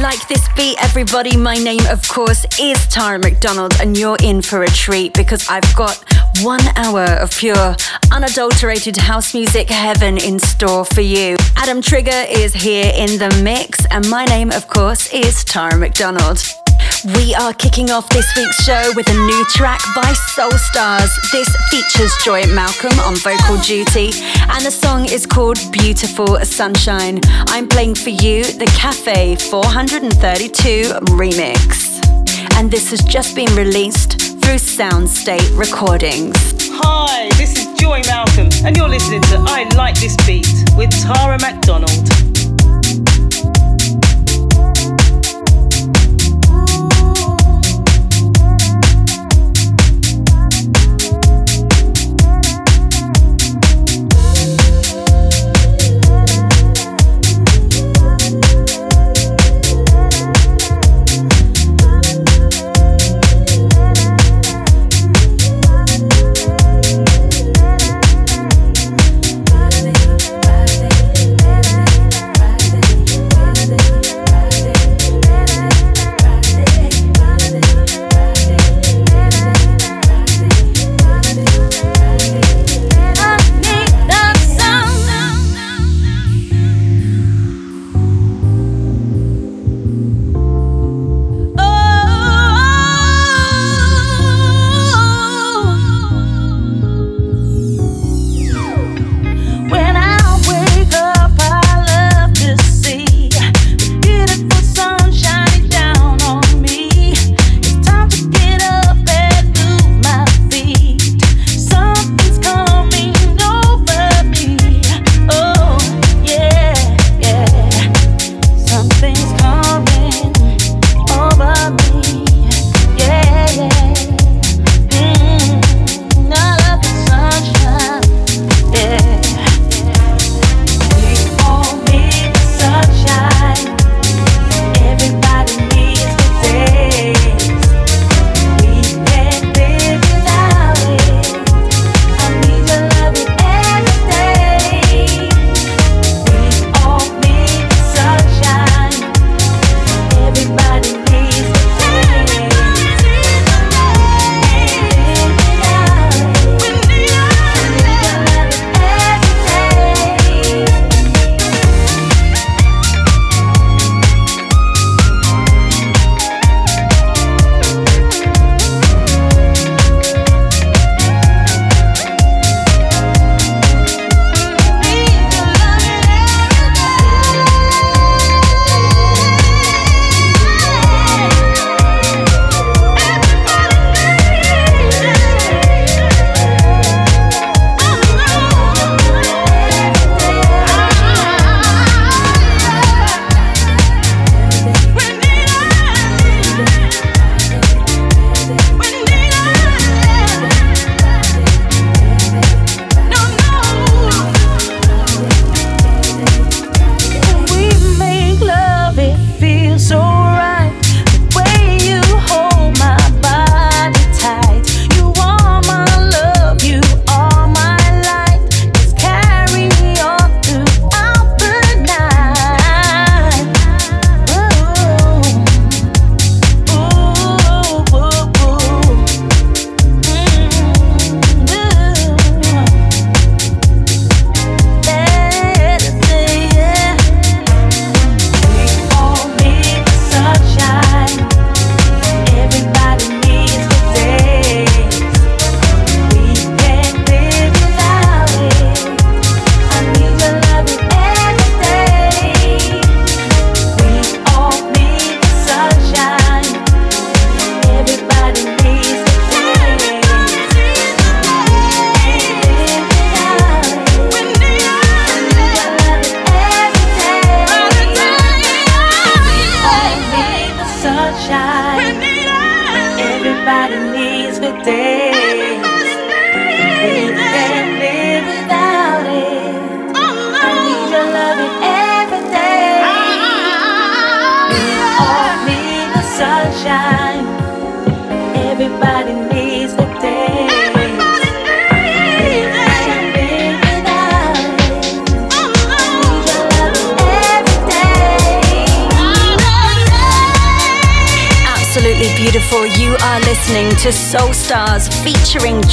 Like This Beat, everybody. My name, of course, is Tara McDonald, and you're in for a treat because I've got one hour of pure, unadulterated house music heaven in store for you. Adam Trigger is here in the mix, and my name, of course, is Tara McDonald. We are kicking off this week's show with a new track by Soul Stars. This features Joy Malcolm on vocal duty, and the song is called Beautiful Sunshine. I'm playing for you the Cafe 432 remix. And this has just been released through Soundstate Recordings. Hi, this is Joy Malcolm, and you're listening to I Like This Beat with Tara McDonald.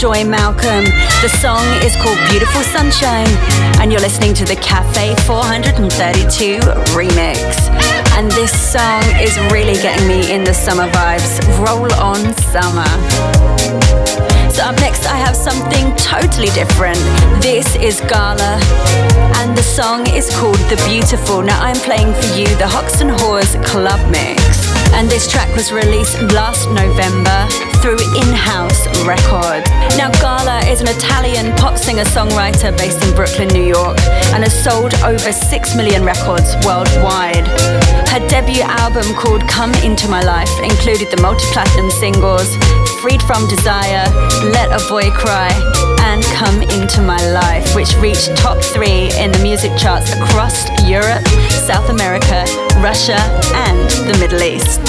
Joy Malcolm. The song is called Beautiful Sunshine, and you're listening to the Cafe 432 remix. And this song is really getting me in the summer vibes. Roll on summer. So up next, I have something totally different. This is Gala, and the song is called The Beautiful. Now I'm playing for you the Hoxton Whores Club Mix. And this track was released last November singer-songwriter based in Brooklyn, New York, and has sold over 6 million records worldwide. Her debut album called Come Into My Life included the multi-platinum singles Freed From Desire, let a Boy Cry, and Come Into My Life, which reached top three in the music charts across Europe, South America, Russia, and the Middle East.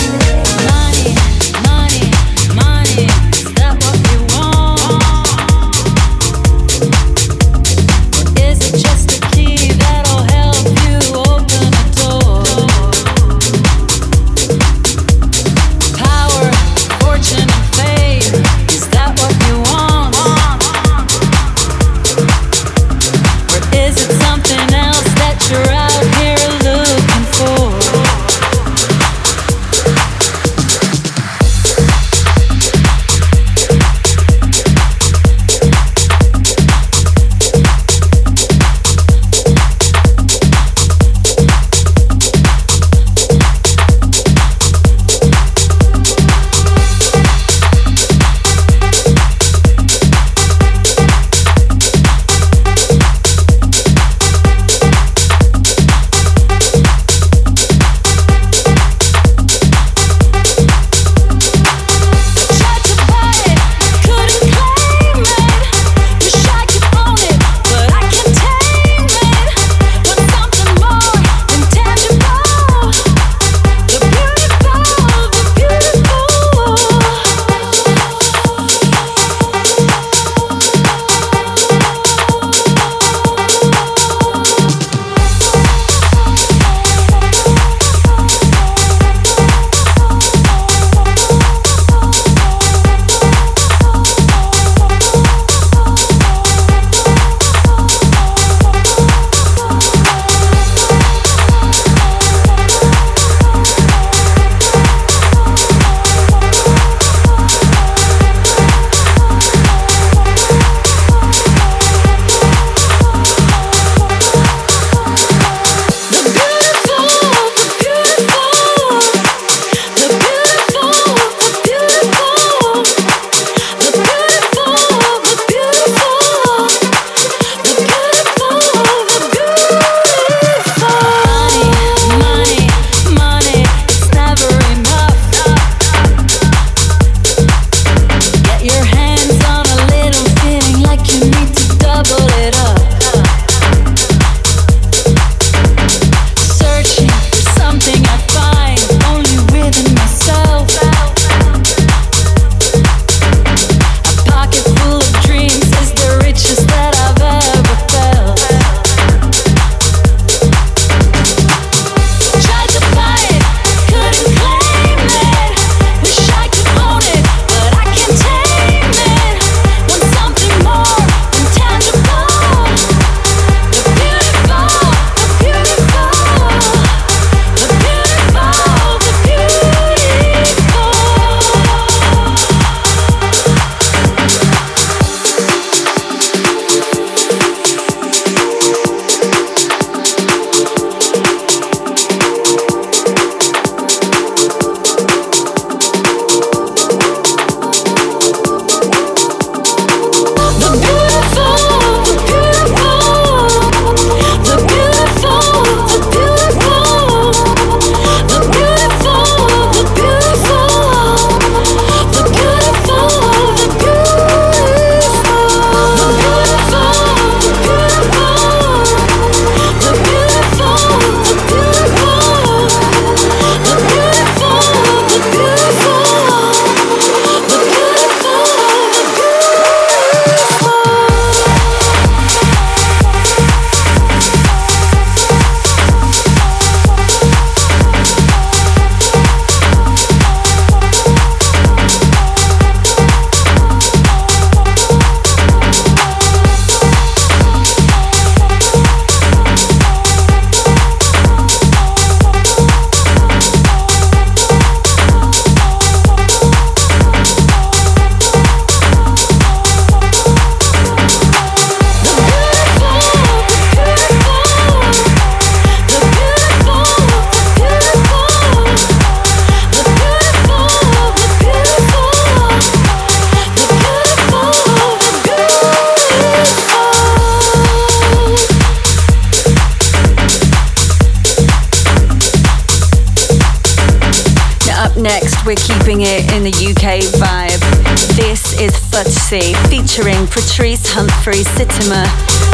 Patrice Humphrey Sittema.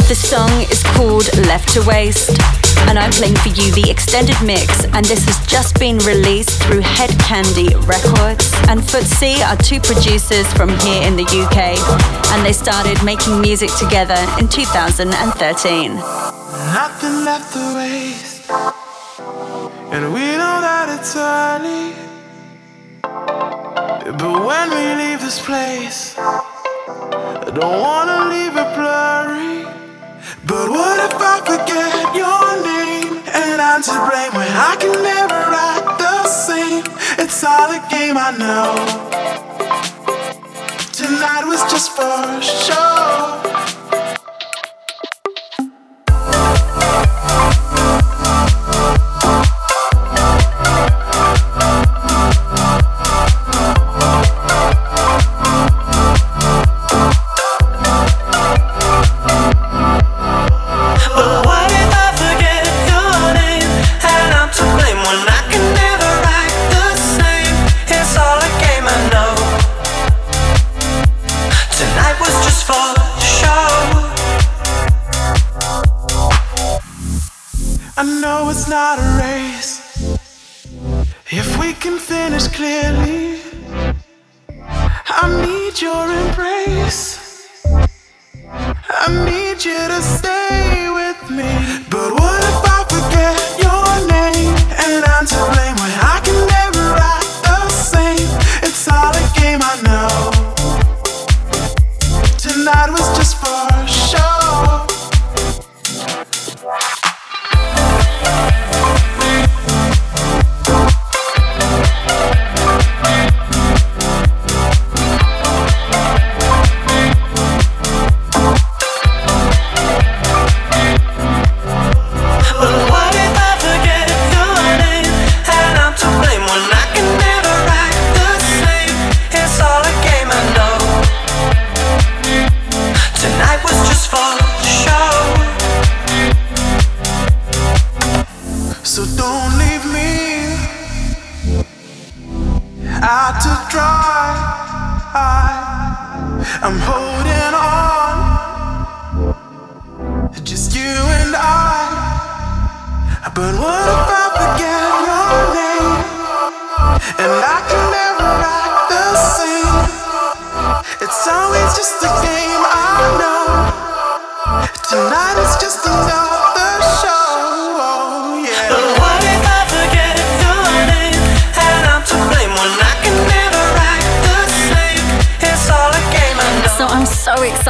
The song is called Left to Waste, and I'm playing for you the extended mix, and this has just been released through Head Candy Records. And Futsi are two producers from here in the UK, and they started making music together in 2013. Nothing left to waste, and we know that it's early. But when we leave this place, don't wanna leave it blurry. But what if I forget your name and I'm to blame when I can never act the same? It's all a game I know. Tonight was just for show.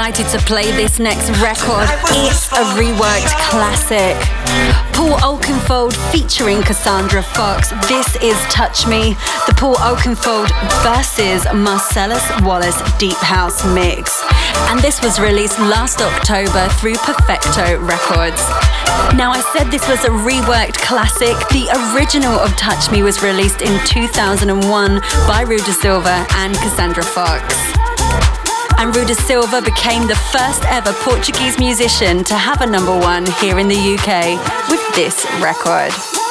Excited to play this next record. It's a reworked classic. Paul Oakenfold featuring Cassandra Fox. This is Touch Me, the Paul Oakenfold versus Marcellus Wallace Deep House mix. And this was released last October through Perfecto Records. Now, I said this was a reworked classic. The original of Touch Me was released in 2001 by Rui da Silva and Cassandra Fox and Rui da Silva became the first ever Portuguese musician to have a number one here in the UK with this record.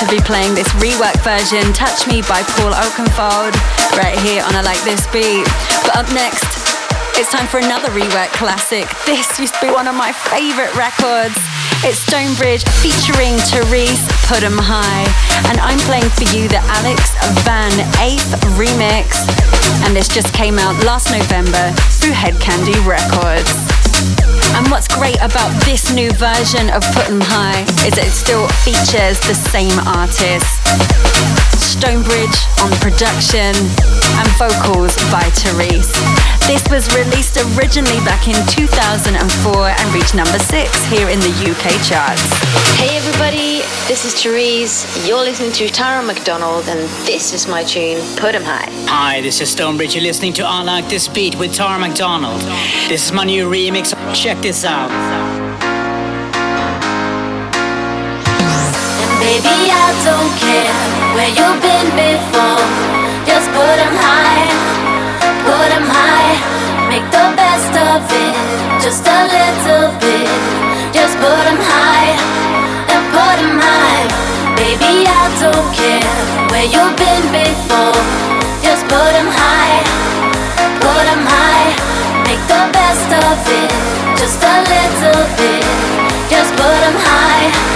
To be playing this rework version, Touch Me by Paul Oakenfold, right here on I Like This Beat. But up next, it's time for another rework classic. This used to be one of my favorite records. It's Stonebridge featuring Therese Put 'em High. And I'm playing for you the Alex Van Eighth remix. And this just came out last November through Head Candy Records. And what's great about this new version of Put 'em High is that it still features the same artist. Stonebridge on production and vocals by Therese. This was released originally back in 2004 and reached number six here in the UK charts. Hey everybody, this is Therese. You're listening to Tara McDonald, and this is my tune, Put 'em High. Hi, this is Stonebridge. You're listening to I Like This Beat with Tara McDonald. This is my new remix. Check this out. And baby, I don't care where you've been before. Just put 'em high, put 'em high. Make the best of it, just a little bit. Just put 'em high and put 'em high. Baby, I don't care where you've been before. Just put 'em high, of it, just a little bit. Just put 'em high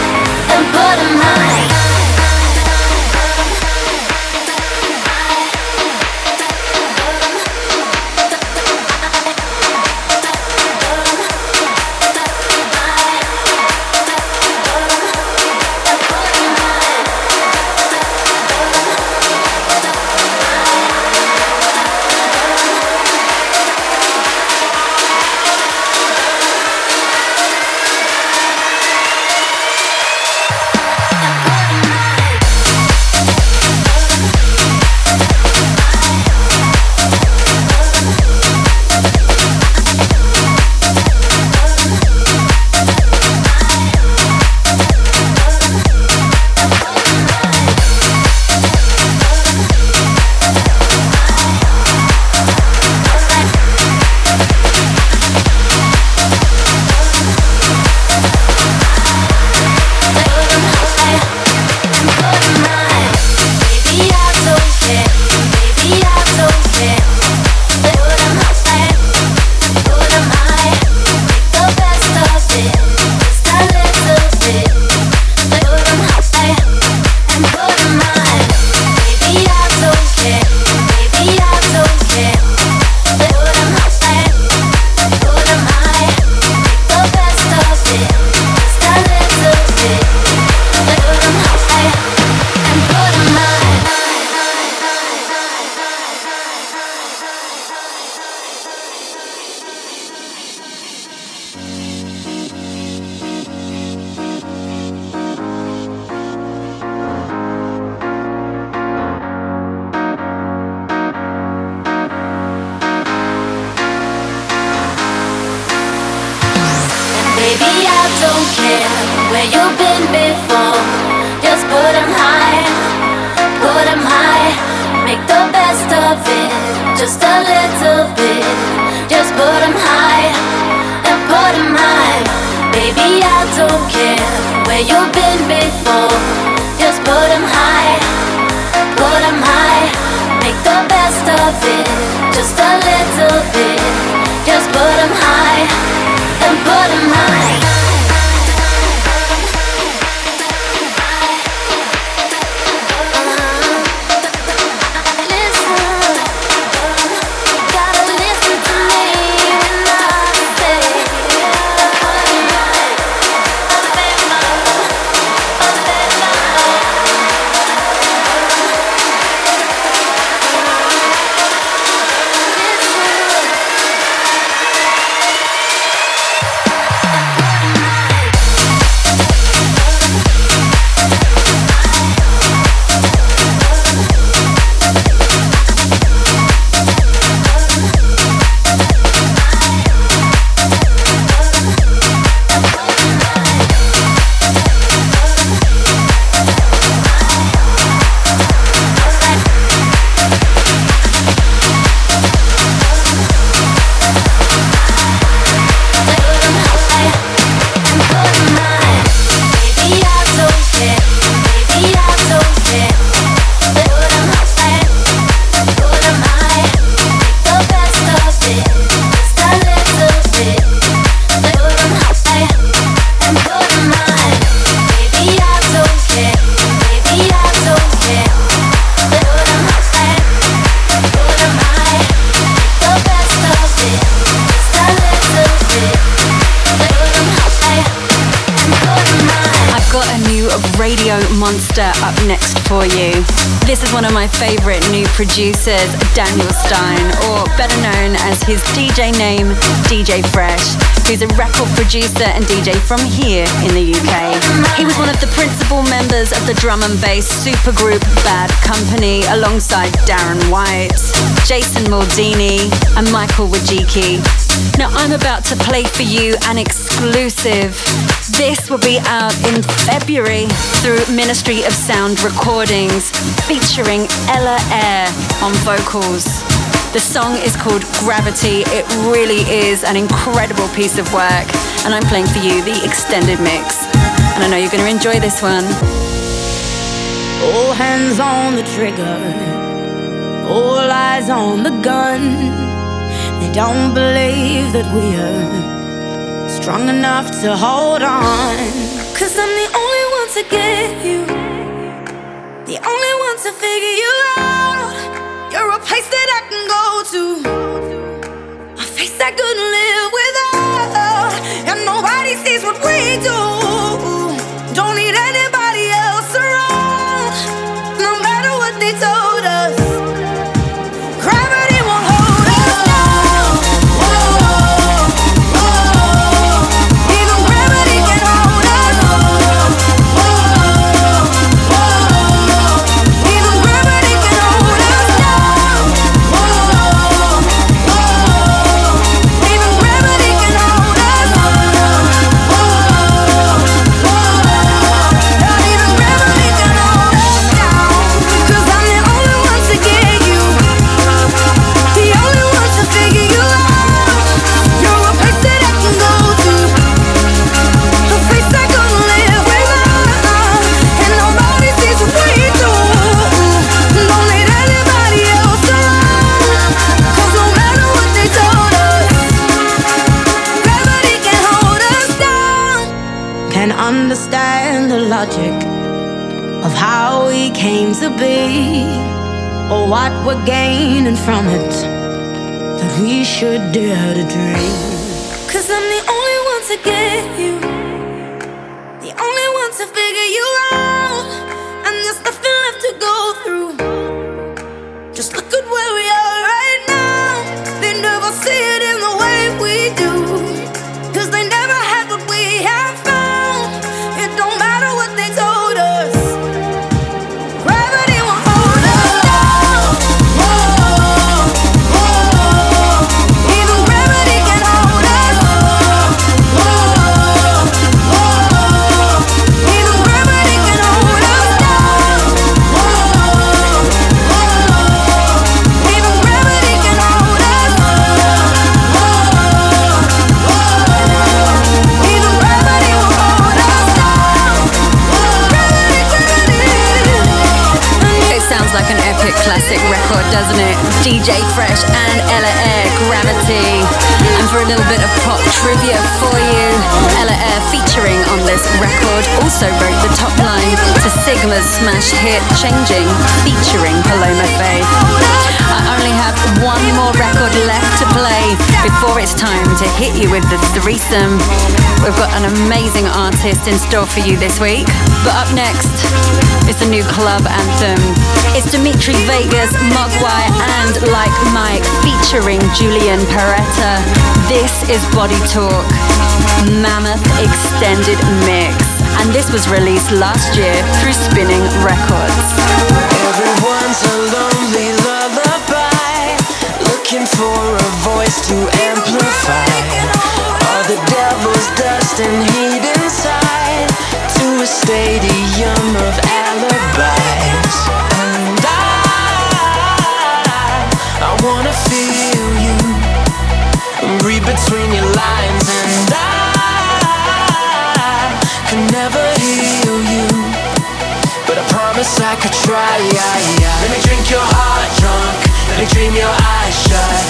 Monster up next for you. This is one of my favorite new producers, Daniel Stein, or better known as his DJ name, DJ Fresh, who's a record producer and DJ from here in the UK. He was one of the principal members of the drum and bass supergroup Bad Company alongside Darren White, Jason Maldini, and Michael Wojcicki. Now I'm about to play for you an exclusive. This will be out in February through Ministry of Sound Recordings, featuring Ella Eyre on vocals. The song is called Gravity. It really is an incredible piece of work, and I'm playing for you the extended mix. And I know you're going to enjoy this one. All hands on the trigger, all eyes on the gun. They don't believe that we're strong enough to hold on. Cause I'm the only one to get you, the only one to figure you out. You're a place that I can go to, a face I couldn't live without. And nobody sees what we do. Or what we're gaining from it that we should dare to dream. Cause I'm the only one to get you, the only one to figure you out, record, doesn't it? DJ Fresh and Ella Eyre, Gravity. And for a little bit of pop trivia for you, Ella Eyre featuring on this record also wrote the top line to Sigma's smash hit Changing, featuring Paloma Faith. I only have one more record left to play before it's time to hit you with the threesome. We've got an amazing artist in store for you this week. But up next, it's a new club anthem. It's Dimitri Vegas, Moguai, and Like Mike featuring Julian Perretta. This is Body Talk, Mammoth Extended Mix. And this was released last year through Spinnin' Records. Dream your eyes shut.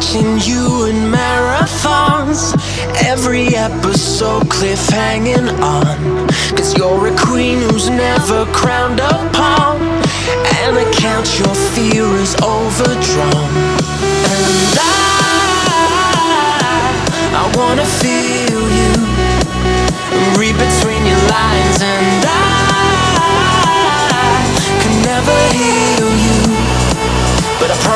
Watching you in marathons. Every episode cliffhanging on. Cause you're a queen who's never crowned upon. And I count your fear is overdrawn.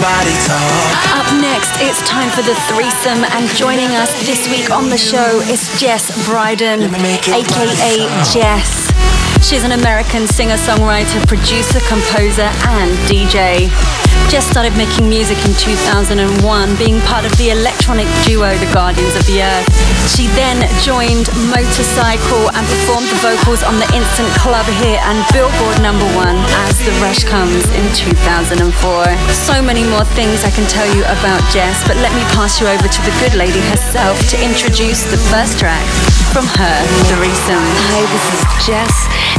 body talk. Up next, it's time for the threesome, and joining us this week on the show is Jes Brieden, aka Jess. She's an American singer songwriter, producer, composer, and DJ. Jess started making music in 2001, being part of the electronic duo The Guardians of the Earth. She then joined Motorcycle and performed the vocals on the instant club hit and Billboard number one as The Rush comes in 2004. So many more things I can tell you about Jess, but let me pass you over to the good lady herself to introduce the first track from her The threesome. Hi, this is Jess,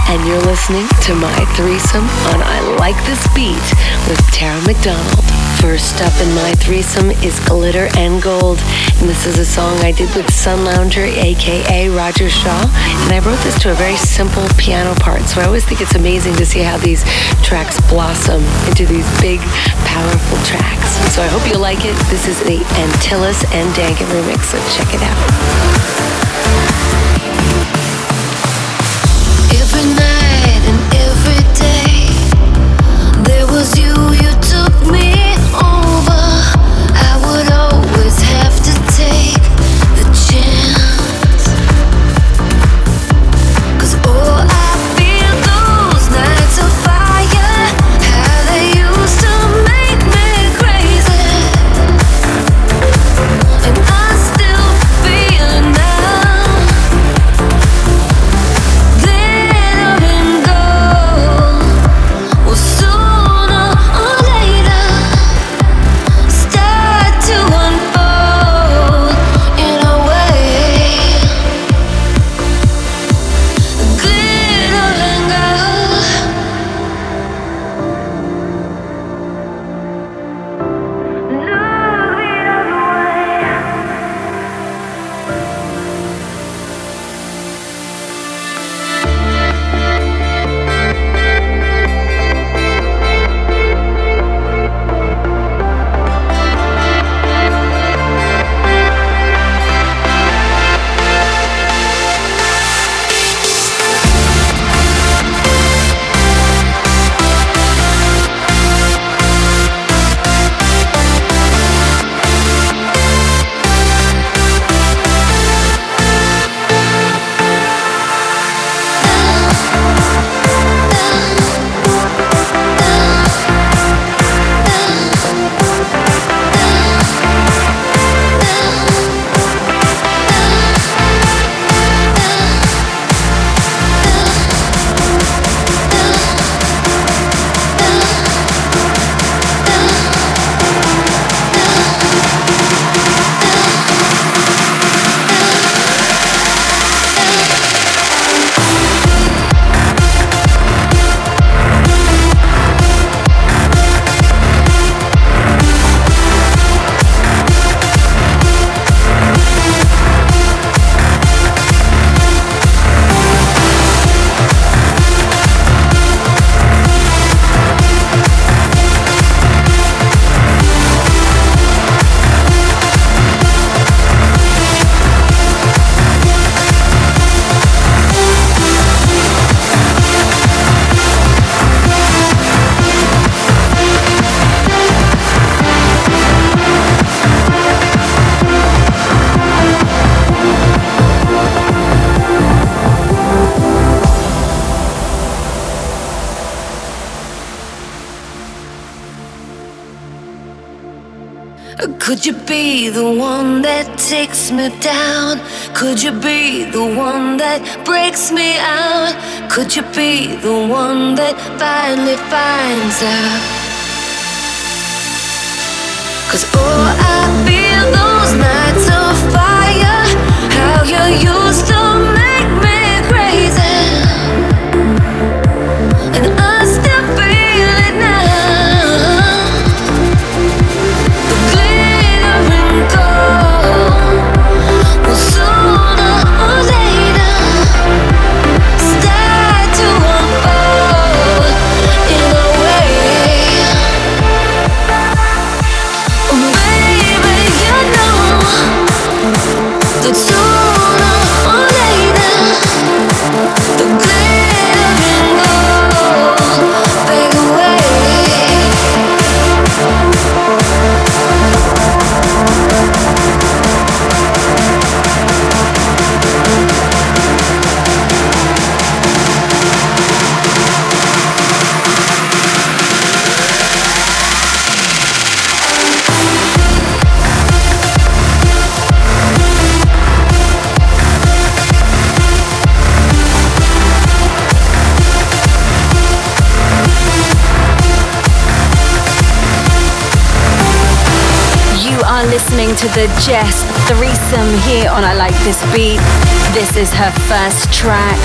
and you're listening to my threesome on I Like This Beat with Tara McDonald. First up in my threesome is Glitter and Gold, and this is a song I did with Sun Lounger, aka Roger Shah, and I wrote this to a very simple piano part, so I always think it's amazing to see how these tracks blossom into these big, powerful tracks. So I hope you like it. This is the Antillas and Dankann remix, so check it out. You, you took me takes me down? Could you be the one that breaks me out? Could you be the one that finally finds out? Cause oh, I feel those nights of fire. How you used to are listening to the Jess threesome here on I Like This Beat. This is her first track.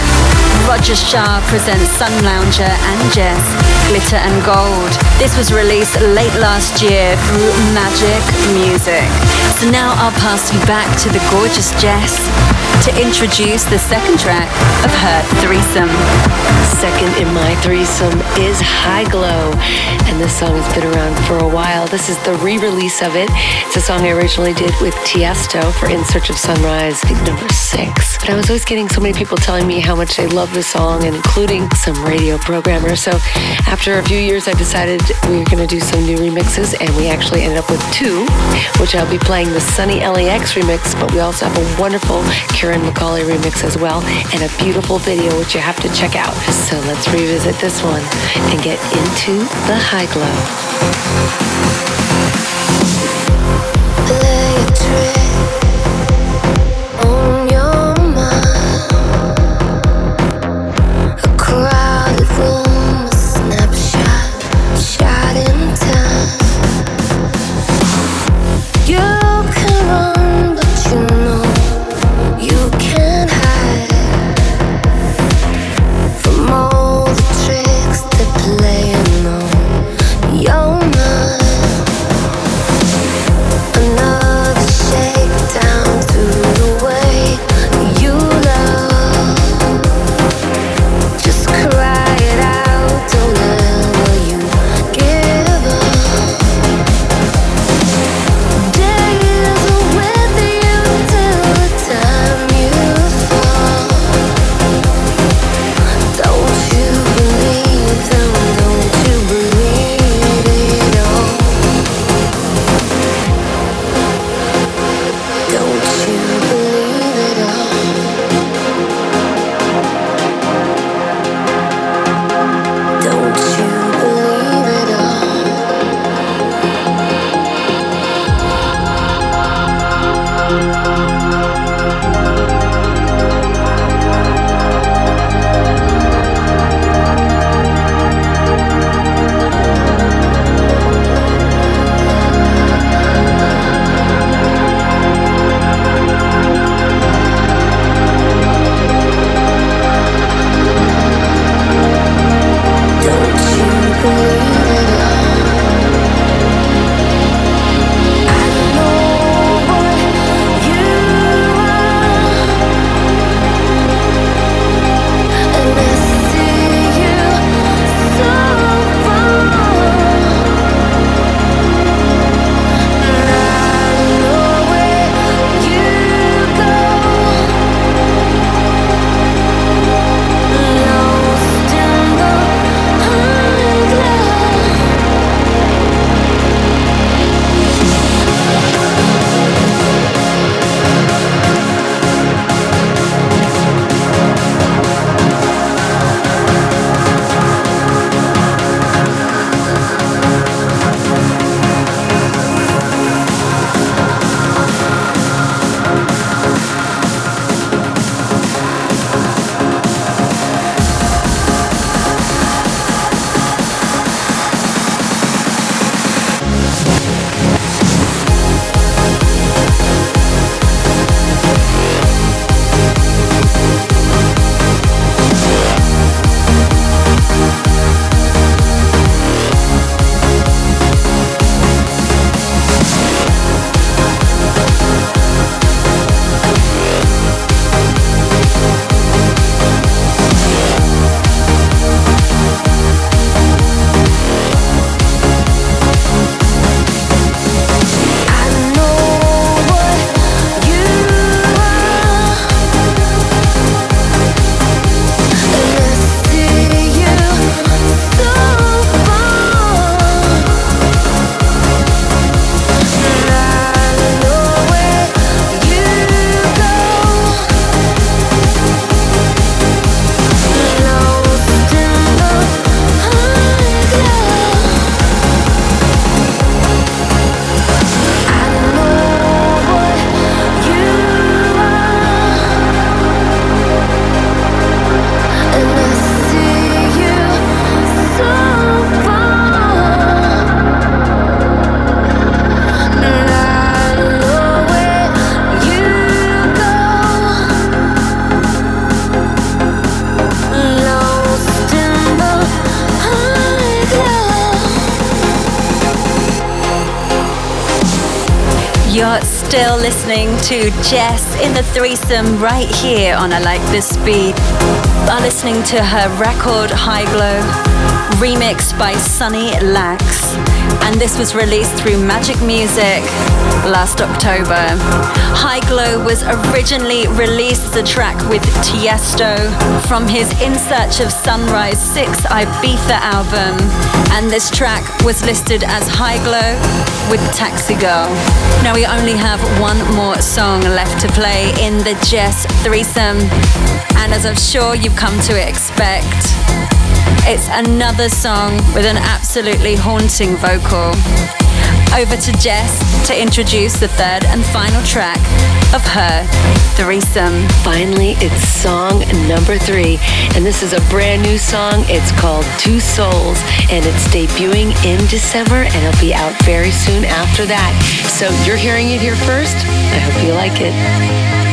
Roger Shah presents Sun Lounger and Jess, Glitter and Gold. This was released late last year through Magic Music. So now I'll pass you back to the gorgeous Jess to introduce the second track of her threesome. Second in my threesome is High Glow, and this song has been around for a while. This is the re-release of it. It's a song I originally did with Tiesto for In Search of Sunrise, number six. But I was always getting so many people telling me how much they love the song, and including some radio programmers. So after a few years, I decided we were going to do some new remixes, and we actually ended up with two, which I'll be playing the Sunny LAX remix, but we also have a wonderful Kieran McCauley remix as well, and a beautiful video which you have to check out. So let's revisit this one and get into the high glow. Still listening to Jess in the threesome right here on I Like This Beat. Are listening to her record High Glow, remixed by Sunny Lax. And this was released through Magic Music last October. High Glow was originally released as a track with Tiesto from his In Search of Sunrise 6 Ibiza album. And this track was listed as High Glow with Taxi Girl. Now we only have one more song left to play in the Jess threesome. And as I'm sure you've come to expect, it's another song with an absolutely haunting vocal. Over to Jess to introduce the third and final track of her threesome. Finally, it's song number three, and this is a brand new song. It's called Two Souls, and it's debuting in December, and it'll be out very soon after that. So you're hearing it here first. I hope you like it.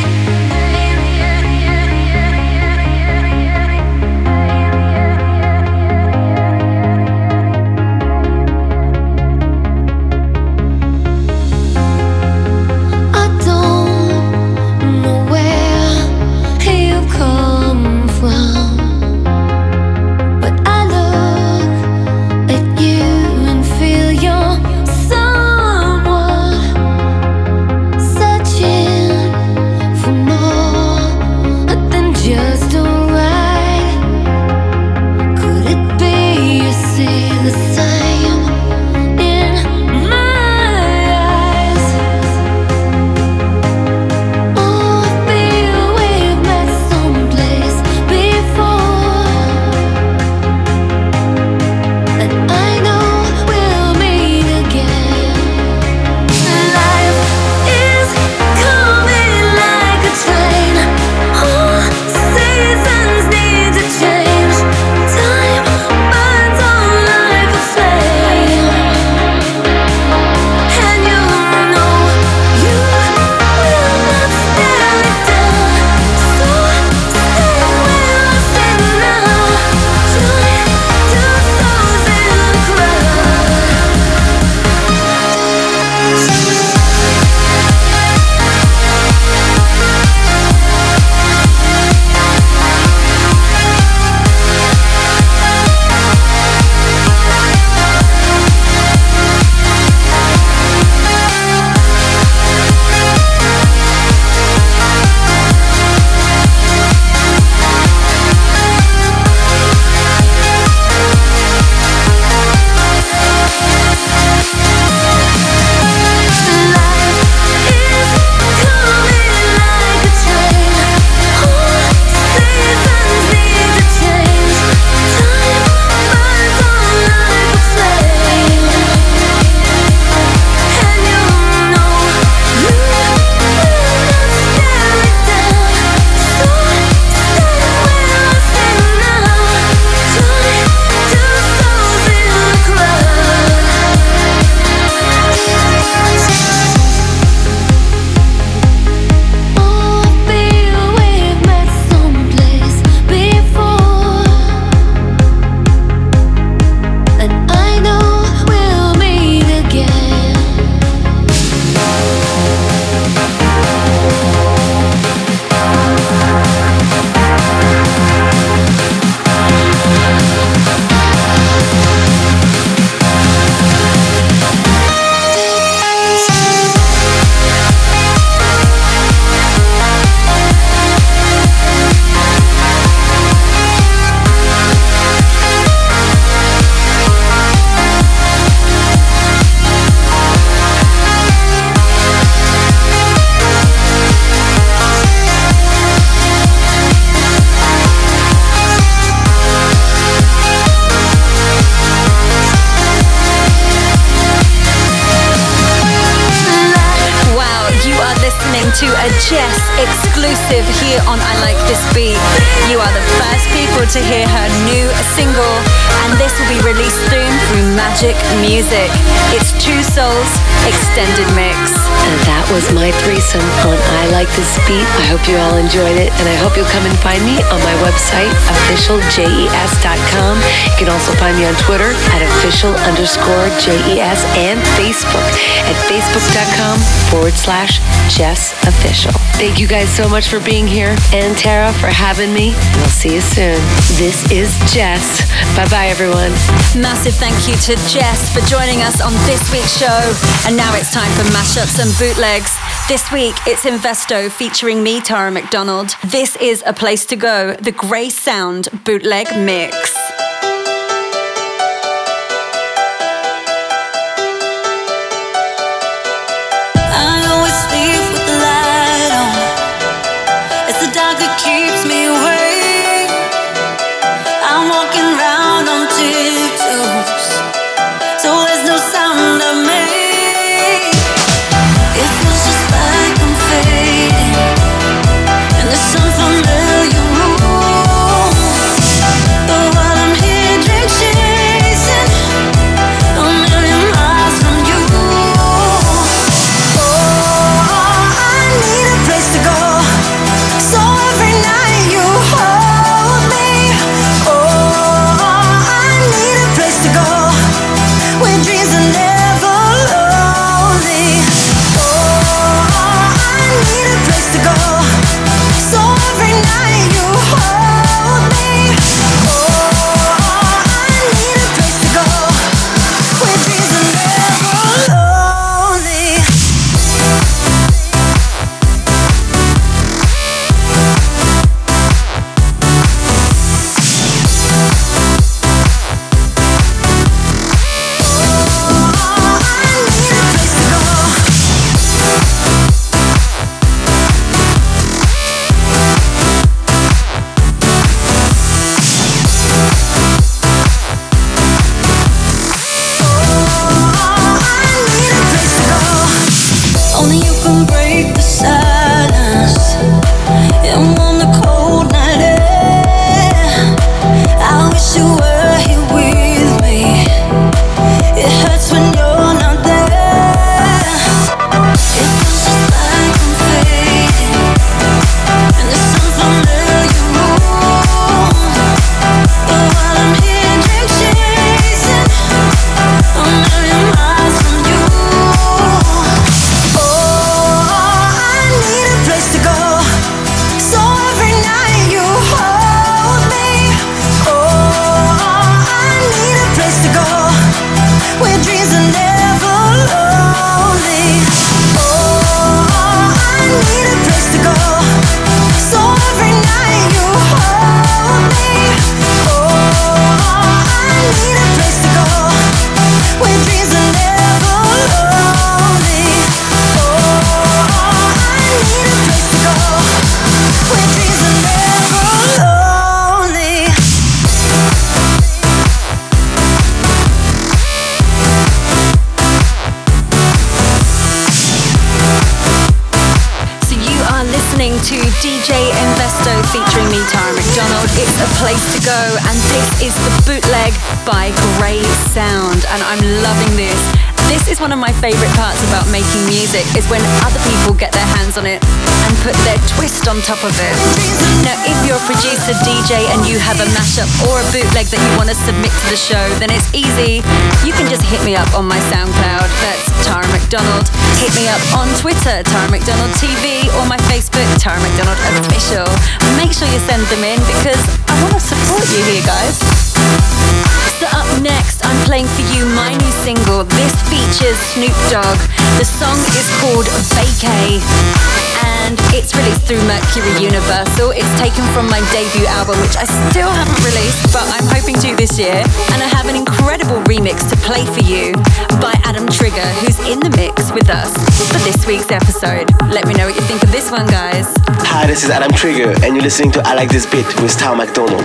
Souls Extended Mix. And that was my threesome on I Like This Beat. I hope you all enjoyed it, and I hope you'll come and find me on my website, officialjes.com. You can also find me on Twitter at official underscore JES and Facebook at facebook.com forward slash Jess Official. Thank you guys so much for being here, and Tara for having me. We'll see you soon. This is Jess. Bye bye, everyone. Massive thank you to Jess for joining us on this week's show. And now it's time for mashups and bootlegs. This week it's Investo featuring me, Tara McDonald. This is A Place to Go, the Grey Sound bootleg mix. DJ, and you have a mashup or a bootleg that you want to submit to the show, then it's easy. You can just hit me up on my SoundCloud. That's Tara McDonald. Hit me up on Twitter, Tara McDonald TV, or my Facebook, Tara McDonald Official. Make sure you send them in because I want to support you here, guys. So up next, I'm playing for you my new single. This features Snoop Dogg. The song is called Vacay and it's released through Mercury Universal. It's taken from my debut album, which I still haven't released, but I'm hoping to this year. And I have an incredible remix to play for you by Adam Trigger, who's in the mix with us for this week's episode. Let me know what you think of this one, guys. Hi, this is Adam Trigger, and you're listening to I Like This Beat with Tara McDonald.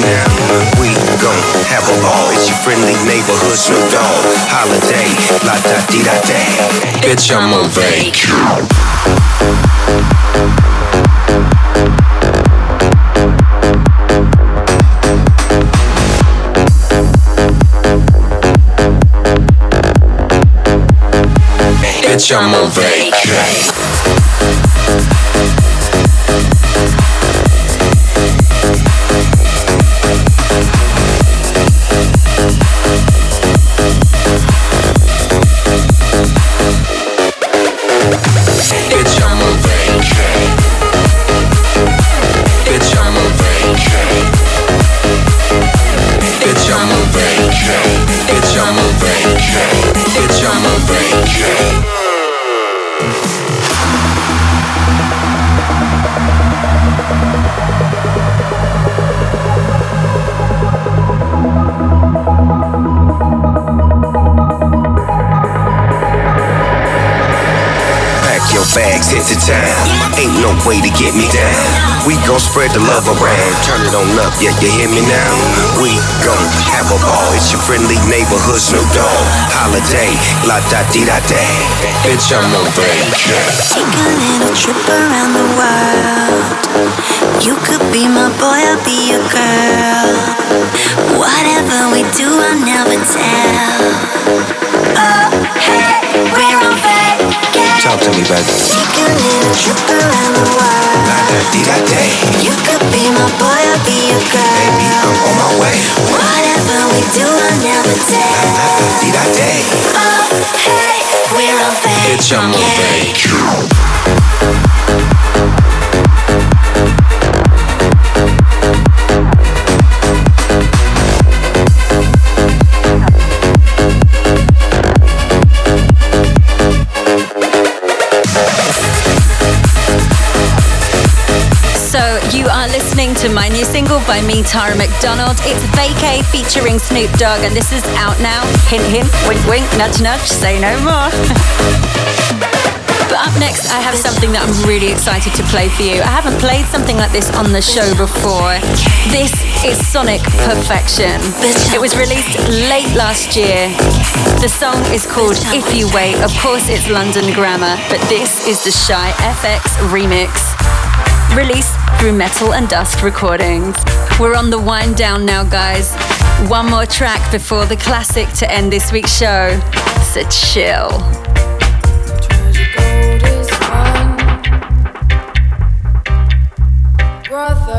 now. We gon' have a ball. It's your friendly neighborhood Snoop Dogg. Holiday, la da di da da. Bitch, I'm on vacation. bitch, I'm on vacation. The town. Ain't no way to get me down. We gon' spread the love around. Turn it on up, yeah, you hear me now? We gon' have a ball. It's your friendly neighborhood Snoop Dogg. Holiday, la da dee da day. Bitch, I'm on vacation. Take a little trip around the world. You could be my boy, I'll be your girl. Whatever we do, I'll never tell. Oh, hey. Talk to me, baby. Take a trip around the world. La da dee da day. You could be my boy, I'll be your girl. Baby, I'm on my way. Whatever we do, I'll never tell. La da dee da day. Hey, we're on vacation. Bitch. To my new single by me, Tara McDonald. It's Vacay featuring Snoop Dogg, and this is out now. Hint, hint, wink, wink, nudge, nudge, say no more. But up next, I have something that I'm really excited to play for you. I haven't played something like this on the show before. This is Sonic Perfection. It was released late last year. The song is called If You Wait. Of course, it's London Grammar, but this is the Shy FX remix. Released through Metal and Dust Recordings. We're on the wind down now, guys. One more track before the classic to end this week's show. So chill. Brother,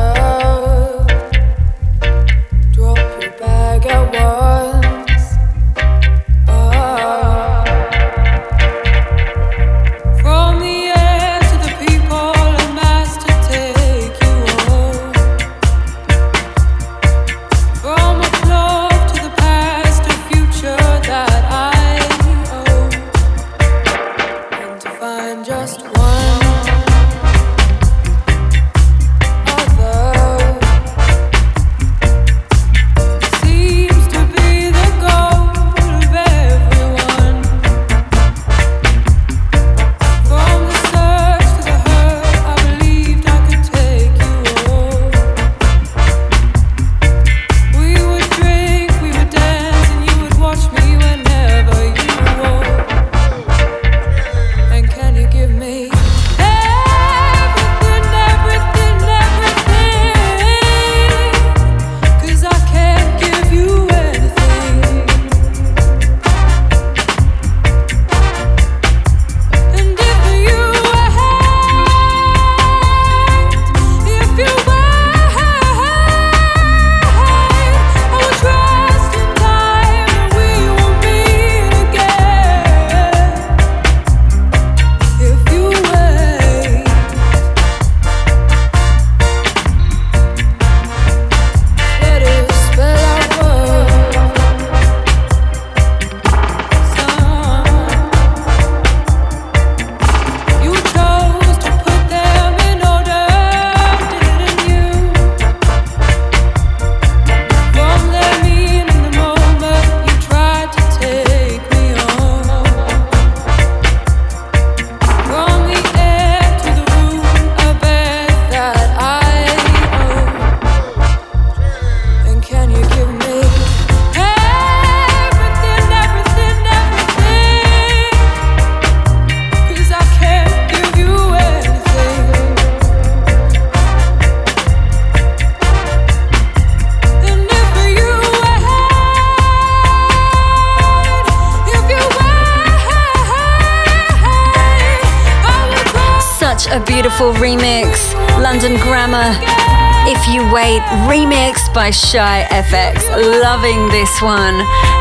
by Shy FX. Loving this one.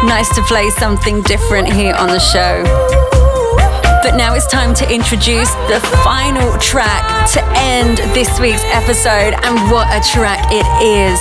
Nice to play something different here on the show. But now it's time to introduce the final track to end this week's episode, and what a track it is.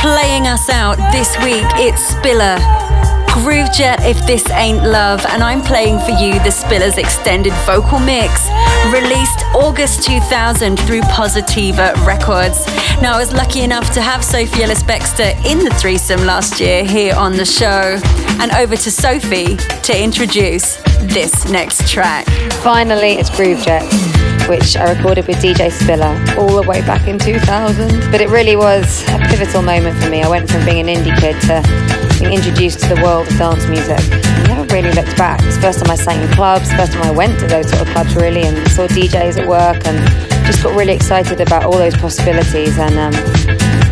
Playing us out this week, it's Spiller Groovejet If This Ain't Love, and I'm playing for you the Spillers extended vocal mix, released August 2000 through Positiva Records. Now, I was lucky enough to have Sophie Ellis Bextor in the threesome last year here on the show, and over to Sophie to introduce this next track. Finally, it's Groovejet which I recorded with DJ Spiller all the way back in 2000. But it really was a pivotal moment for me. I went from being an indie kid to being introduced to the world of dance music. I never really looked back. It's the first time I sang in clubs, first time I went to those sort of clubs really and saw DJs at work and just got really excited about all those possibilities. And um,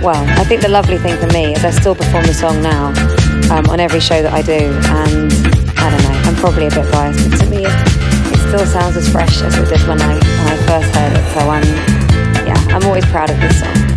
well, I think the lovely thing for me is I still perform the song now um, on every show that I do. And I don't know, I'm probably a bit biased, but to me, it, still sounds as fresh as it did when I when I first heard it. So I'm yeah, I'm always proud of this song.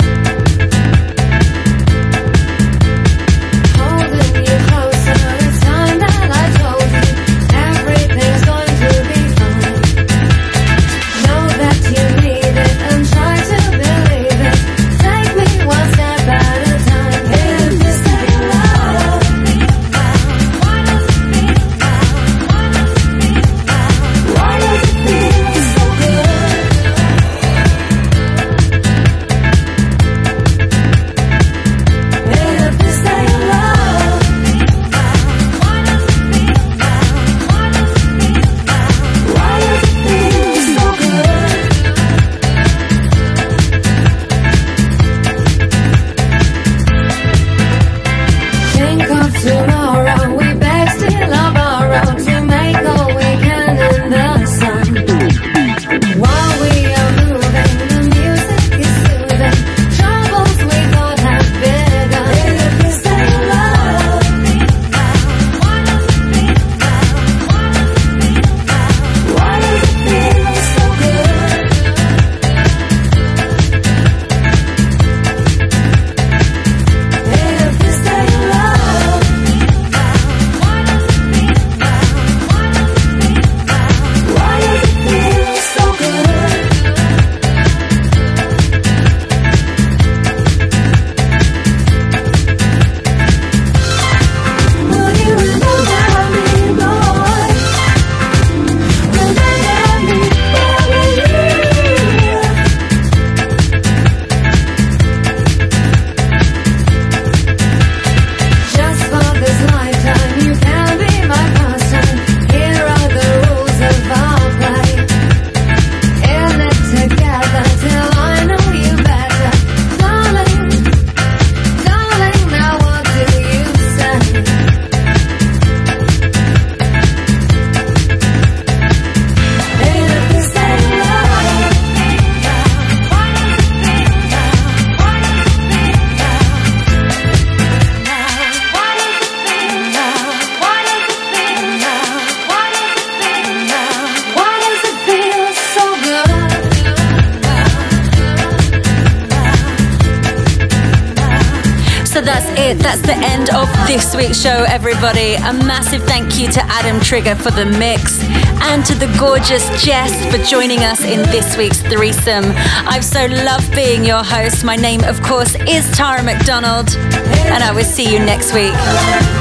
Week's show, everybody. A massive thank you to Adam Trigger for the mix and to the gorgeous Jes for joining us in this week's threesome. I've so loved being your host. My name, of course, is Tara McDonald, and I will see you next week.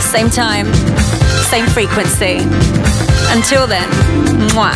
Same time, same frequency. Until then, mwah.